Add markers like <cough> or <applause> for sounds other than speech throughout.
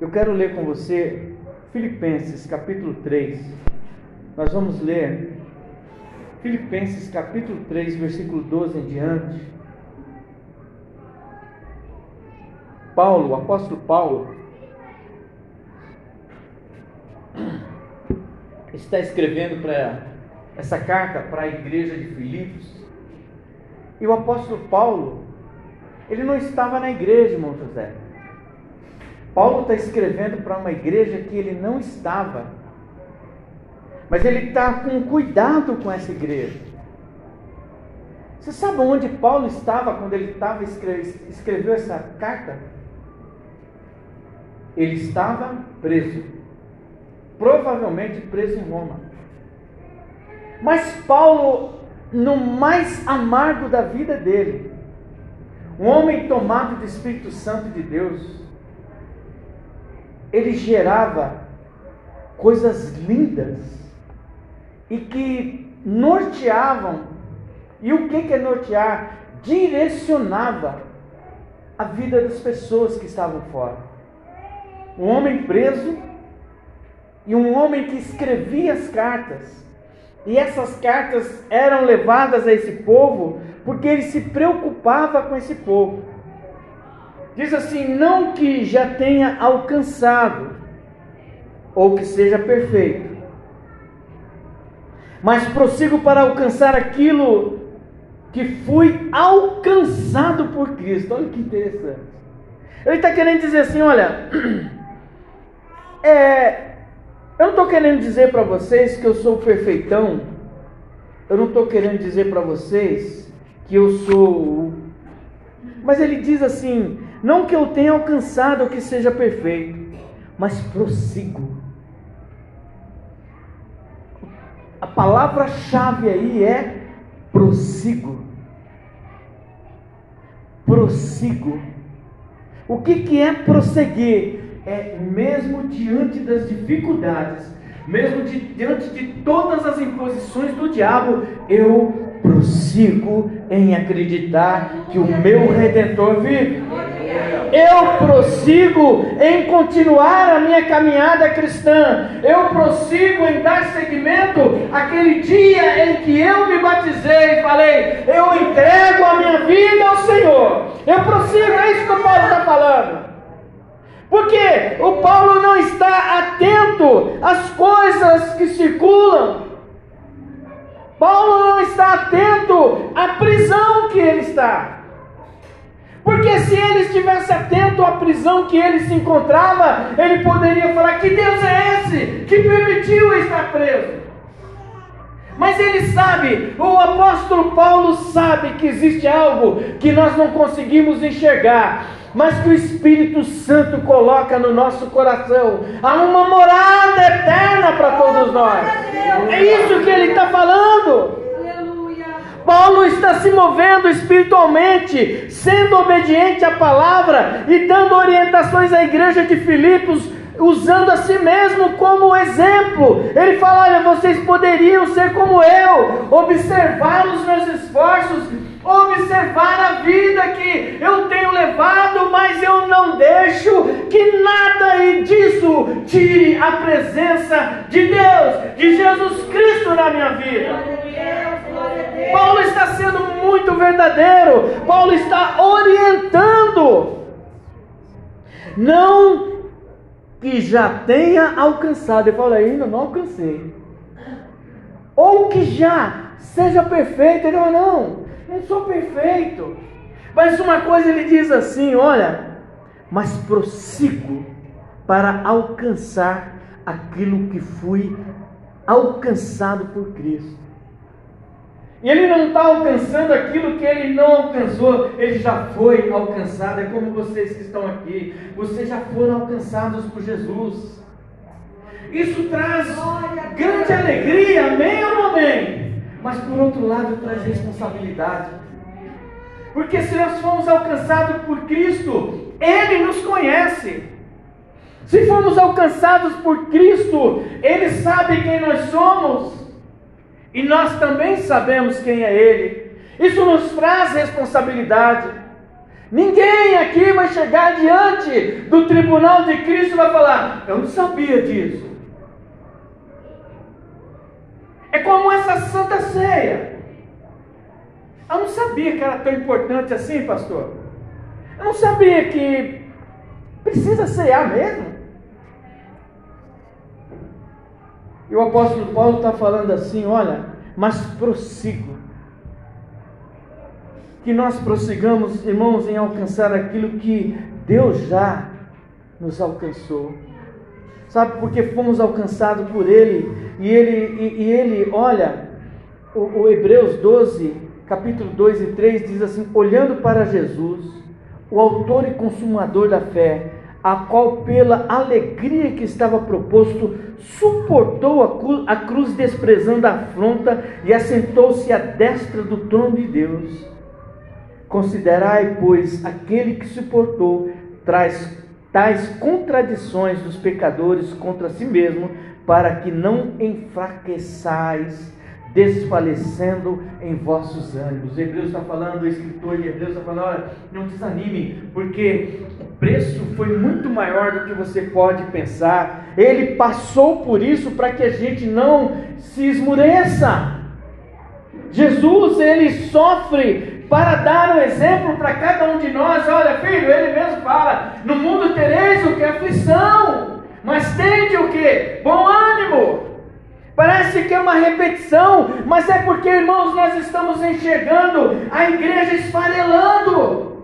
Eu quero ler com você Filipenses capítulo 3. Nós vamos ler Filipenses capítulo 3, versículo 12 em diante. Paulo, o apóstolo Paulo, está escrevendo para essa carta para a igreja de Filipos. E o apóstolo Paulo, ele não estava na igreja, irmão José. Paulo está escrevendo para uma igreja que ele não estava. Mas ele está com cuidado com essa igreja. Você sabe onde Paulo estava quando ele estava escreveu essa carta? Ele estava preso. Provavelmente preso em Roma. Mas Paulo, no mais amargo da vida dele, um homem tomado do Espírito Santo de Deus, ele gerava coisas lindas e que norteavam. E o que é nortear? Direcionava a vida das pessoas que estavam fora. Um homem preso e um homem que escrevia as cartas. E essas cartas eram levadas a esse povo porque ele se preocupava com esse povo. Diz assim: não que já tenha alcançado, ou que seja perfeito, mas prossigo para alcançar aquilo que fui alcançado por Cristo. Olha que interessante. Ele está querendo dizer assim: olha, <clears throat> é, eu não estou querendo dizer para vocês que eu sou perfeitão, eu não estou querendo dizer para vocês que eu sou. Mas ele diz assim: não que eu tenha alcançado o que seja perfeito, mas prossigo. A palavra-chave aí é prossigo. Prossigo. O que, que é prosseguir? É mesmo diante das dificuldades, mesmo de, diante de todas as imposições do diabo, eu prossigo em acreditar que o meu redentor vive eu prossigo em continuar a minha caminhada cristã, eu prossigo em dar seguimento àquele dia em que eu me batizei e falei, eu entrego a minha vida ao Senhor, eu prossigo, é isso que o Paulo está falando. Porque o Paulo não está atento às coisas que circulam. Paulo não está atento à prisão que ele está. Porque se ele estivesse atento à prisão que ele se encontrava, ele poderia falar: Que Deus é esse que permitiu estar preso? Mas ele sabe, o apóstolo Paulo sabe que existe algo que nós não conseguimos enxergar, mas que o Espírito Santo coloca no nosso coração. Há uma morada eterna para todos nós. É isso que ele está falando. Paulo está se movendo espiritualmente, sendo obediente à palavra e dando orientações à igreja de Filipos, usando a si mesmo como exemplo. Ele fala: Olha, vocês poderiam ser como eu, observar os meus esforços, observar a vida que eu tenho levado, mas eu não deixo que nada disso tire a presença de Deus, de Jesus Cristo na minha vida. Paulo está sendo muito verdadeiro. Paulo está orientando. Não que já tenha alcançado. Ele fala, ainda não alcancei. Ou que já seja perfeito. Ele fala, não, não sou perfeito. Mas uma coisa ele diz assim: olha, mas prossigo para alcançar aquilo que fui alcançado por Cristo. E ele não está alcançando aquilo que ele não alcançou, ele já foi alcançado. É como vocês que estão aqui, vocês já foram alcançados por Jesus. Isso traz grande alegria, amém ou não amém? Mas por outro lado traz responsabilidade. Porque se nós fomos alcançados por Cristo, Ele nos conhece. Se fomos alcançados por Cristo, Ele sabe quem nós somos. E nós também sabemos quem é Ele. Isso nos traz responsabilidade. Ninguém aqui vai chegar diante do tribunal de Cristo e vai falar: Eu não sabia disso. É como essa santa ceia. Eu não sabia que era tão importante assim, pastor. Eu não sabia que precisa cear mesmo. E o apóstolo Paulo está falando assim: olha, mas prossigo. Que nós prossigamos, irmãos, em alcançar aquilo que Deus já nos alcançou. Sabe, porque fomos alcançados por Ele. E Ele, e, e ele olha, o, o Hebreus 12, capítulo 2 e 3 diz assim: olhando para Jesus, o autor e consumador da fé, a qual, pela alegria que estava proposto, suportou a cruz, desprezando a afronta e assentou-se à destra do trono de Deus. Considerai, pois, aquele que suportou traz tais contradições dos pecadores contra si mesmo, para que não enfraqueçais desfalecendo em vossos ânimos. O Hebreus está falando, o escritor de Hebreus está falando, olha, não desanime, porque o preço foi muito maior do que você pode pensar. Ele passou por isso para que a gente não se esmureça. Jesus, ele sofre para dar um exemplo para cada um de nós. Olha, filho, ele mesmo fala: no mundo tereis o que? Aflição, mas tende o que? Bom ânimo. Parece que é uma repetição, mas é porque, irmãos, nós estamos enxergando a igreja esfarelando.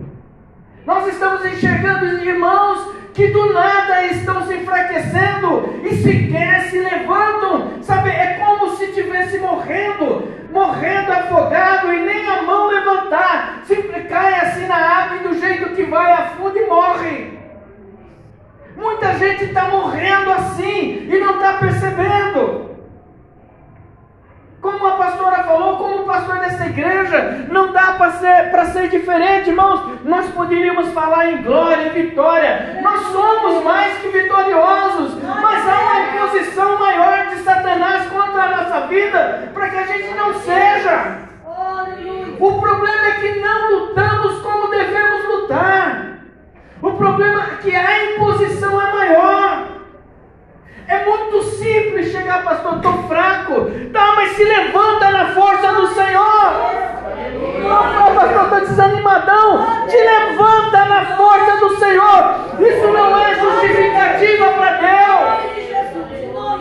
Nós estamos enxergando irmãos que do nada estão se enfraquecendo e sequer se levantam. Sabe, é como se estivesse morrendo, morrendo afogado e nem a mão levantar. Sempre cai assim na água e do jeito que vai afunda e morre. Muita gente está morrendo assim e não está percebendo. Como a pastora falou, como o pastor dessa igreja, não dá para ser, ser diferente, irmãos. Nós poderíamos falar em glória, em vitória. Nós somos mais que vitoriosos, mas há uma imposição maior de Satanás contra a nossa vida para que a gente não seja. O problema é que não lutamos como devemos lutar. O problema é que a imposição é maior. É muito simples chegar, pastor, estou fraco. Tá, mas se levanta na força do Senhor. Não, pastor, estou desanimadão. Te levanta na força do Senhor. Isso não é justificativa para Deus.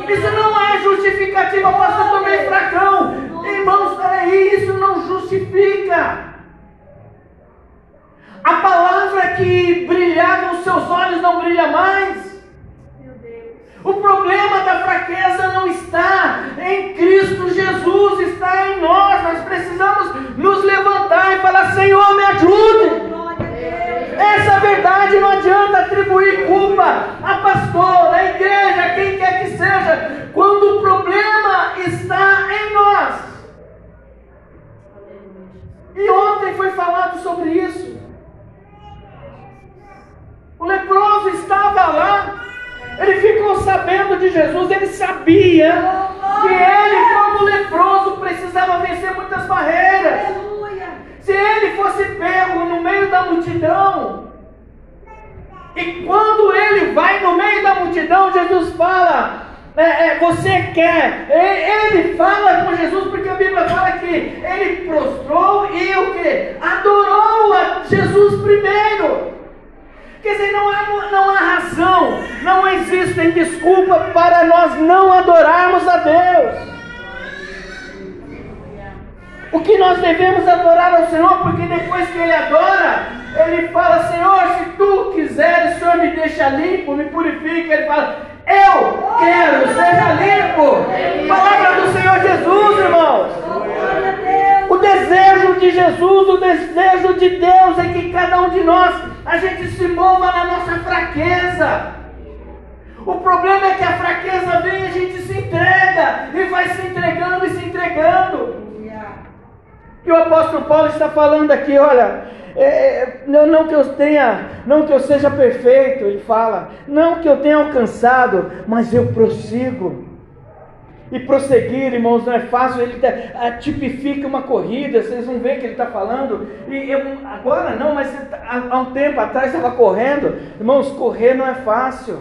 Isso não é justificativa, pastor, estou meio fracão. Irmãos, peraí, isso não justifica. A palavra que brilhava nos seus olhos não brilha mais. O problema da fraqueza não está em Cristo Jesus, está em nós. Nós precisamos nos levantar e falar: Senhor, me ajude. Essa verdade não adianta atribuir culpa a pastor, a igreja, a quem quer que seja, quando o problema está em nós. E ontem foi falado sobre isso. O leproso estava lá ele ficou sabendo de Jesus, ele sabia que ele, como leproso, precisava vencer muitas barreiras. Se ele fosse pego no meio da multidão, e quando ele vai no meio da multidão, Jesus fala: é, é, Você quer? Ele fala com Jesus, porque a Bíblia fala que ele prostrou e o que? Adorou a Jesus primeiro. Quer dizer, não há, não há razão, não existe desculpa para nós não adorarmos a Deus. O que nós devemos adorar ao Senhor, porque depois que Ele adora, Ele fala: Senhor, se tu quiseres, o Senhor me deixa limpo, me purifica. Ele fala: Eu quero, seja limpo. Palavra do Senhor Jesus, irmãos. O desejo de Jesus, o desejo de Deus é que cada um de nós a gente se mova na nossa fraqueza. O problema é que a fraqueza vem e a gente se entrega e vai se entregando e se entregando. E o apóstolo Paulo está falando aqui, olha, é, é, não, não, que eu tenha, não que eu seja perfeito, ele fala, não que eu tenha alcançado, mas eu prossigo. E prosseguir, irmãos, não é fácil. Ele tá, tipifica uma corrida, vocês vão ver que ele está falando. E eu, agora não, mas há, um tempo atrás estava correndo. Irmãos, correr não é fácil.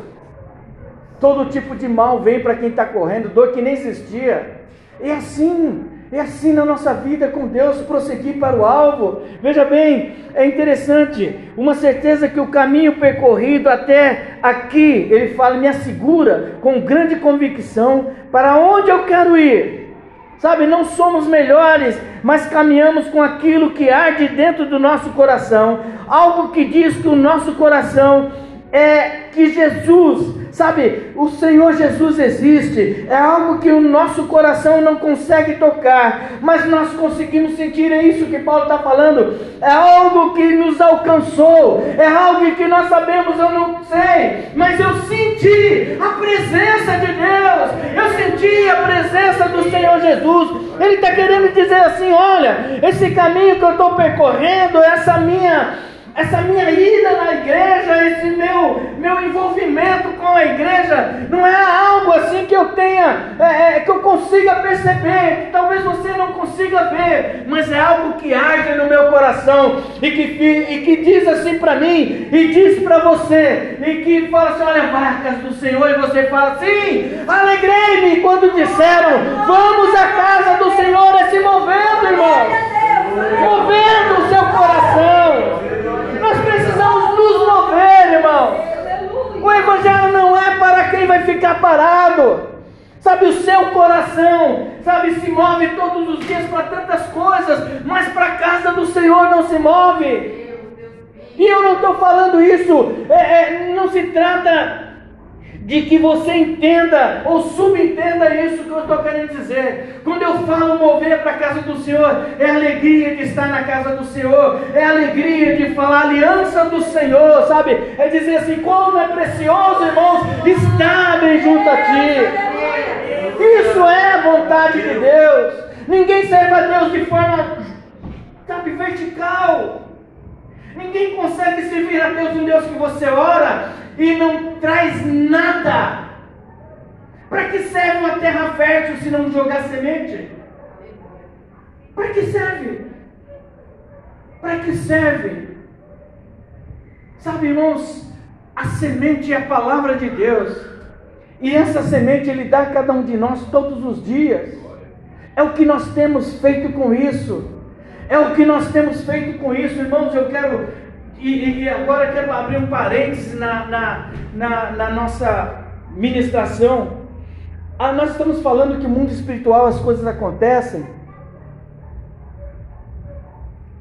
Todo tipo de mal vem para quem está correndo, dor que nem existia. É assim. É assim na nossa vida com Deus, prosseguir para o alvo. Veja bem, é interessante, uma certeza que o caminho percorrido até aqui, ele fala, me assegura com grande convicção para onde eu quero ir. Sabe, não somos melhores, mas caminhamos com aquilo que arde dentro do nosso coração, algo que diz que o nosso coração é que Jesus Sabe, o Senhor Jesus existe, é algo que o nosso coração não consegue tocar, mas nós conseguimos sentir, é isso que Paulo está falando, é algo que nos alcançou, é algo que nós sabemos, eu não sei, mas eu senti a presença de Deus, eu senti a presença do Senhor Jesus, Ele está querendo dizer assim: olha, esse caminho que eu estou percorrendo, essa minha essa minha ida na igreja, esse meu, meu envolvimento com a igreja, não é algo assim que eu tenha, é, é, que eu consiga perceber, que talvez você não consiga ver, mas é algo que arde no meu coração e que, e que diz assim para mim, e diz para você, e que fala assim: olha, barcas do Senhor, e você fala assim: alegrei-me quando disseram, vamos à casa do Senhor, é se movendo, irmão, movendo o seu coração. Nós precisamos nos mover, irmão. O Evangelho não é para quem vai ficar parado. Sabe, o seu coração, sabe, se move todos os dias para tantas coisas, mas para a casa do Senhor não se move. E eu não estou falando isso, é, é, não se trata de que você entenda ou subentenda isso que eu estou querendo dizer. Quando eu falo mover para a casa do Senhor, é alegria de estar na casa do Senhor, é alegria de falar aliança do Senhor, sabe? É dizer assim: como é precioso, irmãos, estar bem junto a Ti. Isso é a vontade de Deus. Ninguém serve a Deus de forma, sabe, vertical. Ninguém consegue servir a Deus um Deus que você ora e não traz nada. Para que serve uma terra fértil se não jogar semente? Para que serve? Para que serve? Sabe, irmãos, a semente é a palavra de Deus. E essa semente Ele dá a cada um de nós todos os dias. É o que nós temos feito com isso. É o que nós temos feito com isso, irmãos. Eu quero e, e agora quero abrir um parênteses na, na, na, na nossa ministração. Ah, nós estamos falando que o mundo espiritual as coisas acontecem.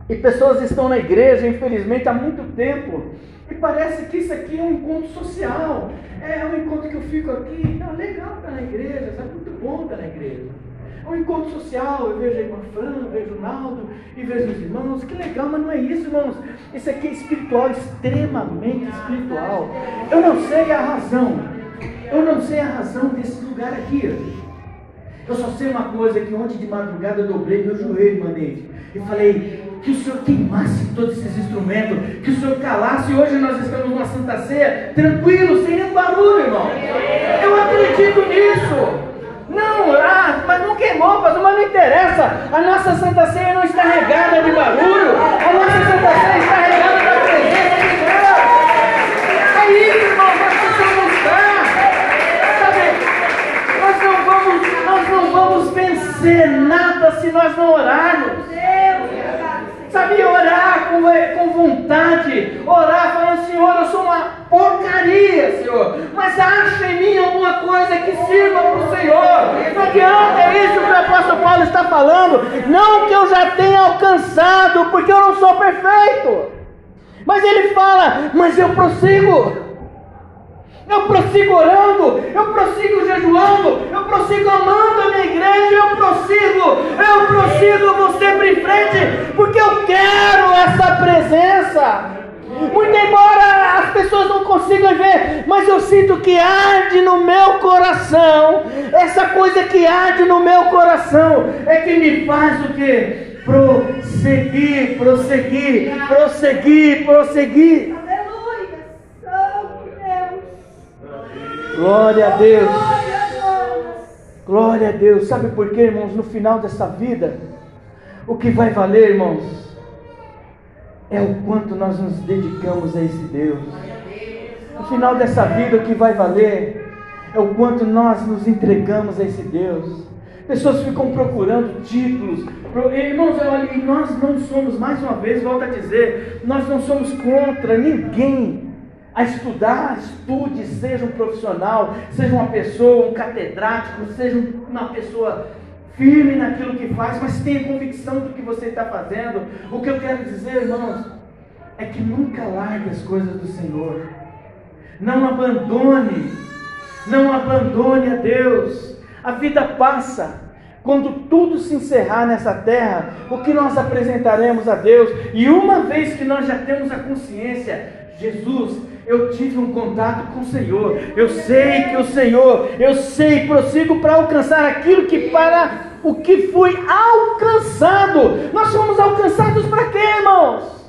E pessoas estão na igreja, infelizmente, há muito tempo. E parece que isso aqui é um encontro social. É um encontro que eu fico aqui. Tá legal estar na igreja, é muito bom estar na igreja. É um encontro social, eu vejo a irmã Fran, vejo o Naldo e vejo os irmãos. Que legal, mas não é isso, irmãos. Isso aqui é espiritual, extremamente espiritual. Eu não sei a razão. Eu não sei a razão desse lugar aqui. Eu só sei uma coisa, que ontem de madrugada eu dobrei meu joelho, Manete. E falei, que o Senhor queimasse todos esses instrumentos, que o Senhor calasse. E hoje nós estamos numa Santa Ceia, tranquilo, sem nenhum barulho, irmão. Eu acredito nisso. Não, ah, mas não queimou, mas não interessa. A nossa Santa Ceia não está regada de barulho. A nossa Santa Ceia está regada da presença de Deus. É isso, irmão, nós precisamos estar. Sabe, nós não vamos, nós não vamos vencer nada se nós não orarmos. Sabe, orar com, com vontade, orar falando, Senhor, eu sou uma porcaria, Senhor, mas acha em mim alguma coisa que sirva para o Senhor. Não adianta, é isso que o apóstolo Paulo está falando. Não que eu já tenha alcançado, porque eu não sou perfeito. Mas ele fala, mas eu prossigo. Eu prossigo orando, eu prossigo jejuando, eu prossigo amando a minha igreja, eu prossigo, eu prossigo, vou sempre em frente, porque eu quero essa presença. Muito embora as pessoas não consigam ver, mas eu sinto que arde no meu coração, essa coisa que arde no meu coração, é que me faz o que? Prosseguir, prosseguir, prosseguir, prosseguir. Glória a Deus. Glória a Deus. Sabe por quê, irmãos? No final dessa vida, o que vai valer, irmãos, é o quanto nós nos dedicamos a esse Deus. No final dessa vida, o que vai valer é o quanto nós nos entregamos a esse Deus. Pessoas ficam procurando títulos. Irmãos, e nós não somos, mais uma vez, volto a dizer, nós não somos contra ninguém a estudar, estude, seja um profissional, seja uma pessoa, um catedrático, seja uma pessoa firme naquilo que faz, mas tenha convicção do que você está fazendo. O que eu quero dizer, irmãos, é que nunca largue as coisas do Senhor. Não abandone, não abandone a Deus. A vida passa. Quando tudo se encerrar nessa terra, o que nós apresentaremos a Deus? E uma vez que nós já temos a consciência, Jesus, eu tive um contato com o Senhor. Eu sei que o Senhor, eu sei, prossigo para alcançar aquilo que para o que fui alcançado. Nós fomos alcançados para quê, irmãos?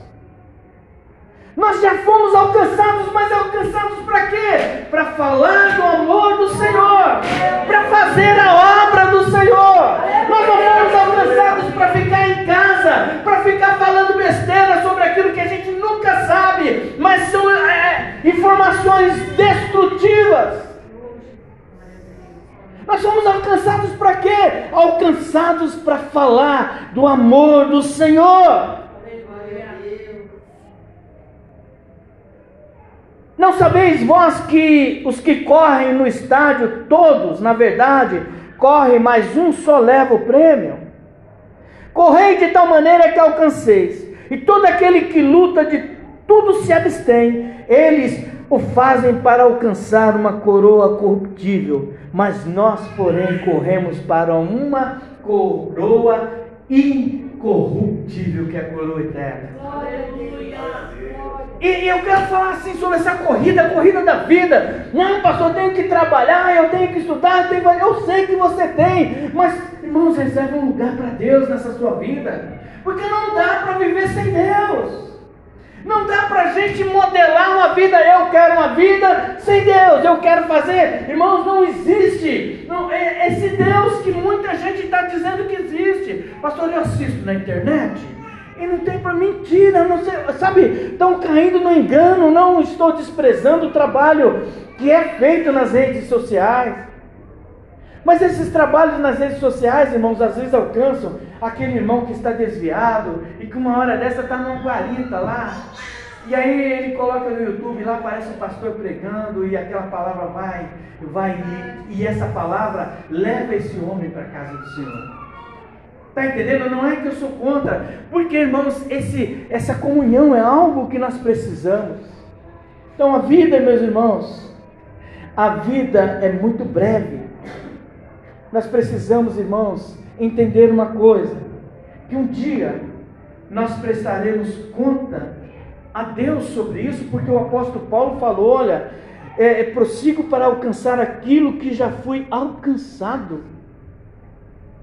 Nós já fomos alcançados, mas alcançados para quê? Para falar do amor do Senhor, para fazer a obra do Senhor. Nós não fomos alcançados para ficar em casa, para ficar falando besteira sobre aquilo que a gente nunca sabe, mas são é, informações destrutivas. Nós somos alcançados para quê? Alcançados para falar do amor do Senhor. Não sabeis vós que os que correm no estádio, todos, na verdade, correm, mas um só leva o prêmio? Correi de tal maneira que alcanceis, e todo aquele que luta de tudo se abstém, eles o fazem para alcançar uma coroa corruptível, mas nós, porém, corremos para uma coroa incorruptível, que é a coroa eterna. E, eu quero falar assim sobre essa corrida, a corrida da vida. Não, pastor, eu tenho que trabalhar, eu tenho que estudar, eu, tenho... eu sei que você tem, mas irmãos, reserve um lugar para Deus nessa sua vida, porque não dá para viver sem Deus. Não dá para a gente modelar uma vida, eu quero uma vida sem Deus, eu quero fazer. Irmãos, não existe. Não, é esse Deus que muita gente está dizendo que existe. Pastor, eu assisto na internet e não tem para mentira, não sei, sabe? Estão caindo no engano. Não estou desprezando o trabalho que é feito nas redes sociais. Mas esses trabalhos nas redes sociais, irmãos, às vezes alcançam aquele irmão que está desviado e que uma hora dessa está numa guarita lá. E aí ele coloca no YouTube, lá aparece um pastor pregando e aquela palavra vai, vai e, e essa palavra leva esse homem para a casa do Senhor. Está entendendo? Não é que eu sou contra, porque irmãos, esse, essa comunhão é algo que nós precisamos. Então a vida, meus irmãos, a vida é muito breve. Nós precisamos, irmãos, entender uma coisa: que um dia nós prestaremos conta a Deus sobre isso, porque o apóstolo Paulo falou: olha, é, é, prossigo para alcançar aquilo que já foi alcançado.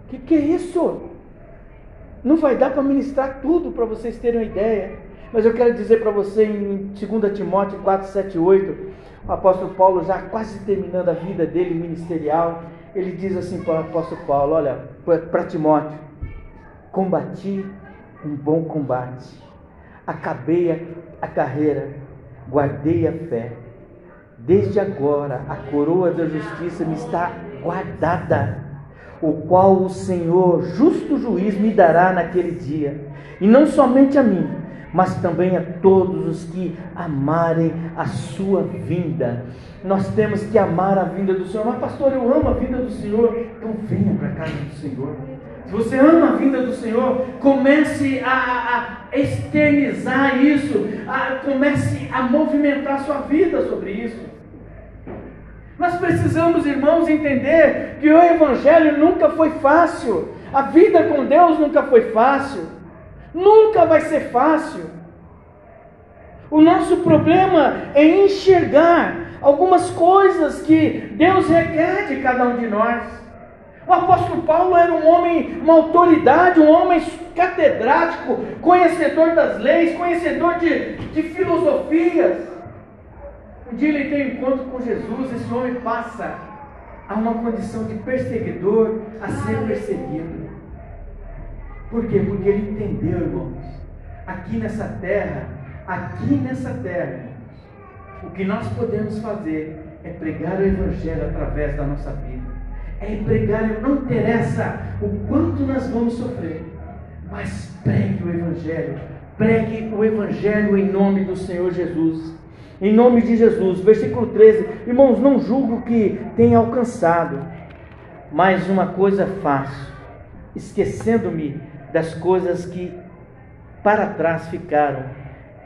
O que, que é isso? Não vai dar para ministrar tudo para vocês terem uma ideia. Mas eu quero dizer para você em 2 Timóteo 4, 7 8, o apóstolo Paulo, já quase terminando a vida dele ministerial, ele diz assim para o apóstolo Paulo: Olha, para Timóteo, combati um bom combate, acabei a, carreira, guardei a fé. Desde agora a coroa da justiça me está guardada o qual o Senhor, justo juiz, me dará naquele dia, e não somente a mim, mas também a todos os que amarem a sua vinda. Nós temos que amar a vinda do Senhor. Mas, pastor, eu amo a vinda do Senhor. Então, venha para a casa do Senhor. Se você ama a vinda do Senhor, comece a, a, externizar isso, a, comece a movimentar a sua vida sobre isso. Nós precisamos, irmãos, entender que o Evangelho nunca foi fácil, a vida com Deus nunca foi fácil, nunca vai ser fácil. O nosso problema é enxergar algumas coisas que Deus requer de cada um de nós. O apóstolo Paulo era um homem, uma autoridade, um homem catedrático, conhecedor das leis, conhecedor de, de filosofias. Um dia ele tem um encontro com Jesus, esse homem passa a uma condição de perseguidor a ser perseguido. Por quê? Porque ele entendeu, irmãos, aqui nessa terra, aqui nessa terra, o que nós podemos fazer é pregar o Evangelho através da nossa vida. É pregar, não interessa o quanto nós vamos sofrer, mas pregue o Evangelho. Pregue o Evangelho em nome do Senhor Jesus. Em nome de Jesus. Versículo 13. Irmãos, não julgo que tenha alcançado, mas uma coisa faço, esquecendo-me das coisas que para trás ficaram,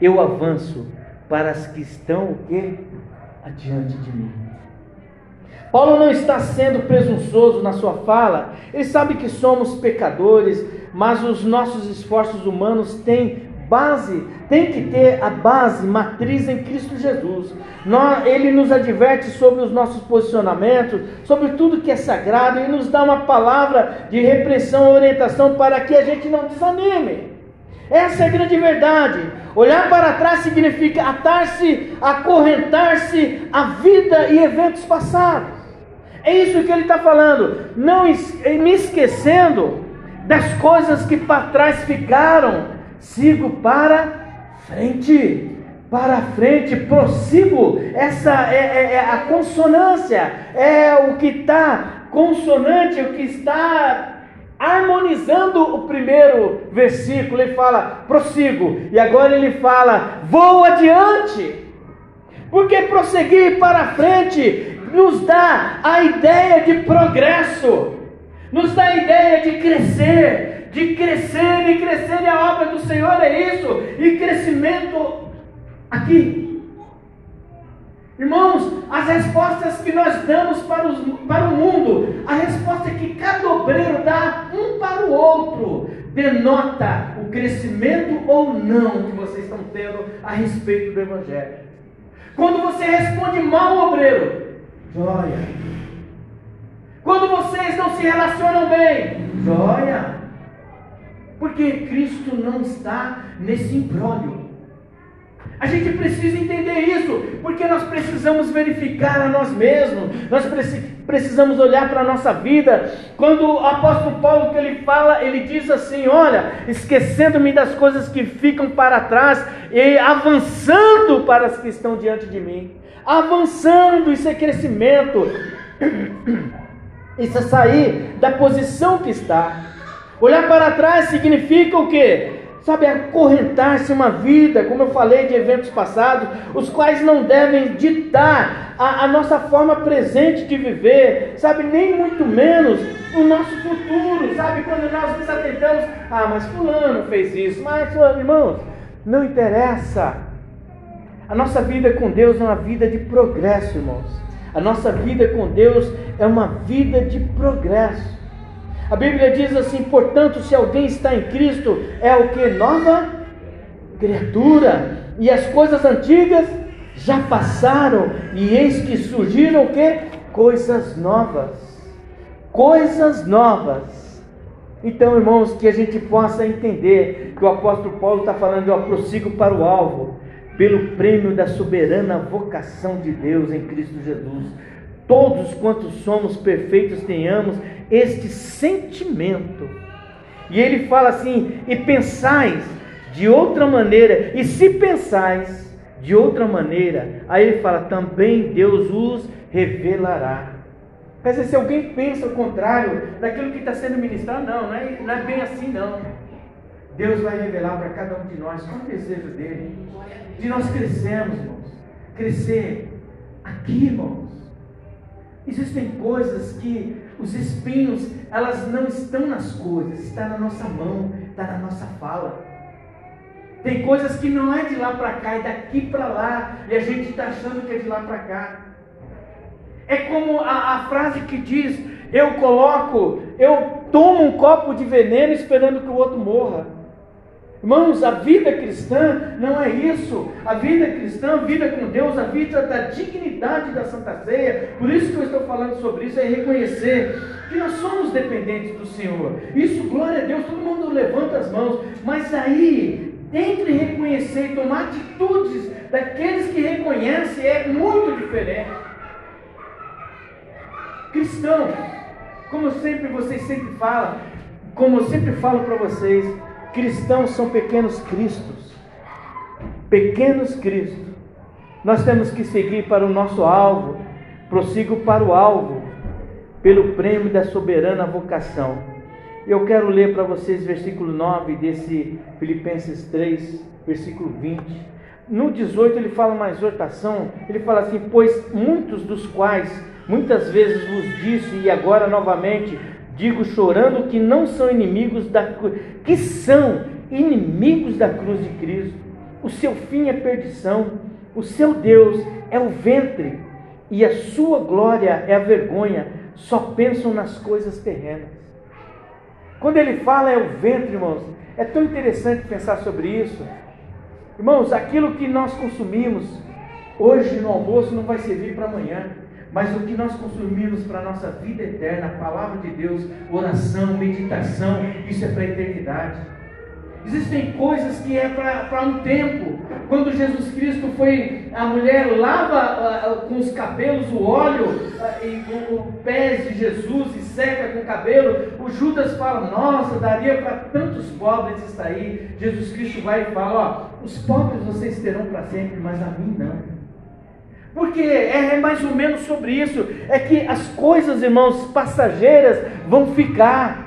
eu avanço para as que estão o quê? adiante de mim. Paulo não está sendo presunçoso na sua fala, ele sabe que somos pecadores, mas os nossos esforços humanos têm base, tem que ter a base matriz em Cristo Jesus. ele nos adverte sobre os nossos posicionamentos, sobre tudo que é sagrado e nos dá uma palavra de repressão, orientação para que a gente não desanime. Essa é a grande verdade. Olhar para trás significa atar-se, acorrentar-se à vida e eventos passados. É isso que ele está falando. Não me esquecendo das coisas que para trás ficaram, sigo para frente. Para frente, prossigo. Essa é, é, é a consonância, é o que está consonante, o que está harmonizando o primeiro versículo, ele fala, prossigo, e agora ele fala, vou adiante, porque prosseguir para frente nos dá a ideia de progresso, nos dá a ideia de crescer, de crescer e crescer, e a obra do Senhor é isso, e crescimento aqui, Irmãos, as respostas que nós damos para, os, para o mundo, a resposta que cada obreiro dá um para o outro, denota o crescimento ou não que vocês estão tendo a respeito do Evangelho. Quando você responde mal, obreiro, joia. Quando vocês não se relacionam bem, joia. Porque Cristo não está nesse imbróglio. A gente precisa entender isso, porque nós precisamos verificar a nós mesmos, nós precisamos olhar para a nossa vida. Quando o apóstolo Paulo que ele fala, ele diz assim: Olha, esquecendo-me das coisas que ficam para trás e avançando para as que estão diante de mim. Avançando, isso é crescimento, isso é sair da posição que está. Olhar para trás significa o que? Sabe, acorrentar-se uma vida, como eu falei de eventos passados, os quais não devem ditar a, a, nossa forma presente de viver, sabe, nem muito menos o nosso futuro, sabe, quando nós nos atentamos, ah, mas fulano fez isso, mas fulano, irmãos, não interessa. A nossa vida com Deus é uma vida de progresso, irmãos. A nossa vida com Deus é uma vida de progresso. A Bíblia diz assim: portanto, se alguém está em Cristo, é o que? Nova criatura. E as coisas antigas já passaram, e eis que surgiram o que? Coisas novas. Coisas novas. Então, irmãos, que a gente possa entender que o apóstolo Paulo está falando, eu prossigo para o alvo, pelo prêmio da soberana vocação de Deus em Cristo Jesus todos quantos somos perfeitos tenhamos este sentimento. E ele fala assim: e pensais de outra maneira, e se pensais de outra maneira, aí ele fala: também Deus os revelará. Quer dizer, se alguém pensa o contrário daquilo que está sendo ministrado, não, não é, não é bem assim, não. Deus vai revelar para cada um de nós qual é o desejo dele, de nós crescermos, irmãos, crescer aqui, irmãos Existem coisas que os espinhos, elas não estão nas coisas, está na nossa mão, está na nossa fala. Tem coisas que não é de lá para cá, é daqui para lá, e a gente está achando que é de lá para cá. É como a, a frase que diz: Eu coloco, eu tomo um copo de veneno esperando que o outro morra. Irmãos, a vida cristã não é isso. A vida cristã, a vida com Deus, a vida da dignidade da Santa Ceia. Por isso que eu estou falando sobre isso, é reconhecer que nós somos dependentes do Senhor. Isso, glória a Deus, todo mundo levanta as mãos. Mas aí, entre reconhecer e tomar atitudes daqueles que reconhecem, é muito diferente. Cristão, como sempre vocês sempre falam, como eu sempre falo para vocês, cristãos são pequenos cristos. Pequenos cristos. Nós temos que seguir para o nosso alvo, prossigo para o alvo, pelo prêmio da soberana vocação. Eu quero ler para vocês versículo 9 desse Filipenses 3, versículo 20. No 18 ele fala uma exortação, ele fala assim: Pois muitos dos quais muitas vezes vos disse, e agora novamente digo chorando, que não são inimigos da que são inimigos da cruz de Cristo. O seu fim é perdição, o seu Deus é o ventre, e a sua glória é a vergonha, só pensam nas coisas terrenas. Quando ele fala é o ventre, irmãos, é tão interessante pensar sobre isso. Irmãos, aquilo que nós consumimos hoje no almoço não vai servir para amanhã. Mas o que nós consumimos para a nossa vida eterna, a palavra de Deus, oração, meditação, isso é para a eternidade. Existem coisas que é para um tempo. Quando Jesus Cristo foi, a mulher lava uh, com os cabelos o óleo uh, e o, pés de Jesus e seca com o cabelo. O Judas fala: Nossa, daria para tantos pobres isso aí. Jesus Cristo vai e fala: Ó, os pobres vocês terão para sempre, mas a mim não. Porque é, é mais ou menos sobre isso. É que as coisas, irmãos, passageiras vão ficar.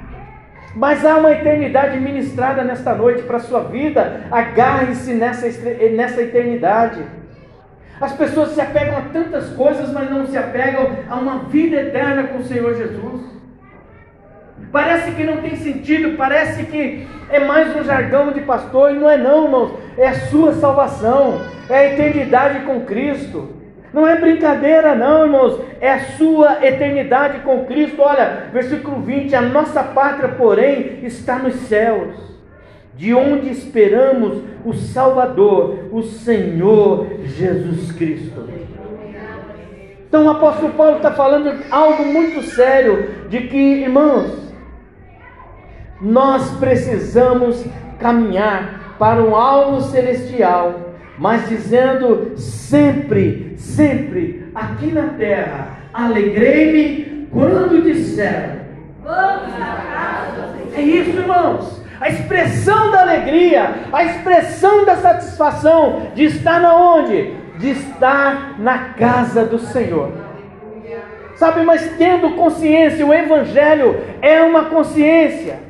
Mas há uma eternidade ministrada nesta noite para a sua vida. Agarre-se nessa, nessa eternidade. As pessoas se apegam a tantas coisas, mas não se apegam a uma vida eterna com o Senhor Jesus. Parece que não tem sentido, parece que é mais um jargão de pastor, e não é não, irmãos. É a sua salvação, é a eternidade com Cristo. Não é brincadeira, não, irmãos. É a sua eternidade com Cristo. Olha, versículo 20: A nossa pátria, porém, está nos céus, de onde esperamos o Salvador, o Senhor Jesus Cristo. Então o apóstolo Paulo está falando algo muito sério: de que, irmãos, nós precisamos caminhar para um alvo celestial mas dizendo sempre, sempre, aqui na terra, alegrei-me quando disseram: Vamos à casa É isso, irmãos. A expressão da alegria, a expressão da satisfação de estar na onde? De estar na casa do Senhor. Sabe, mas tendo consciência, o Evangelho é uma consciência.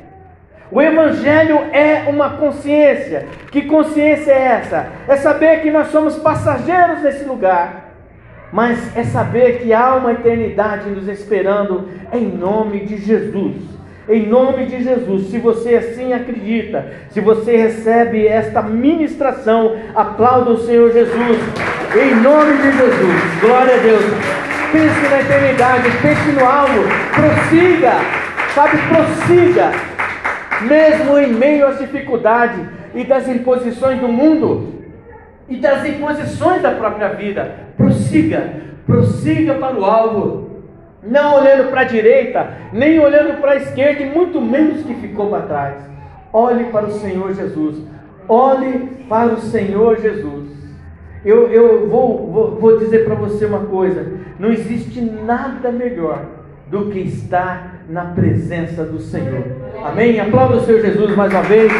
O Evangelho é uma consciência. Que consciência é essa? É saber que nós somos passageiros nesse lugar, mas é saber que há uma eternidade nos esperando em nome de Jesus. Em nome de Jesus, se você assim acredita, se você recebe esta ministração, aplauda o Senhor Jesus. Em nome de Jesus, glória a Deus. Pense na eternidade, pense no alvo, prossiga, sabe, prossiga mesmo em meio às dificuldades e das imposições do mundo e das imposições da própria vida. Prossiga, prossiga para o alvo, não olhando para a direita, nem olhando para a esquerda, e muito menos que ficou para trás. Olhe para o Senhor Jesus, olhe para o Senhor Jesus. Eu, eu vou, vou, vou dizer para você uma coisa: não existe nada melhor do que estar na presença do Senhor. Amém? Aplauda o Senhor Jesus mais uma vez.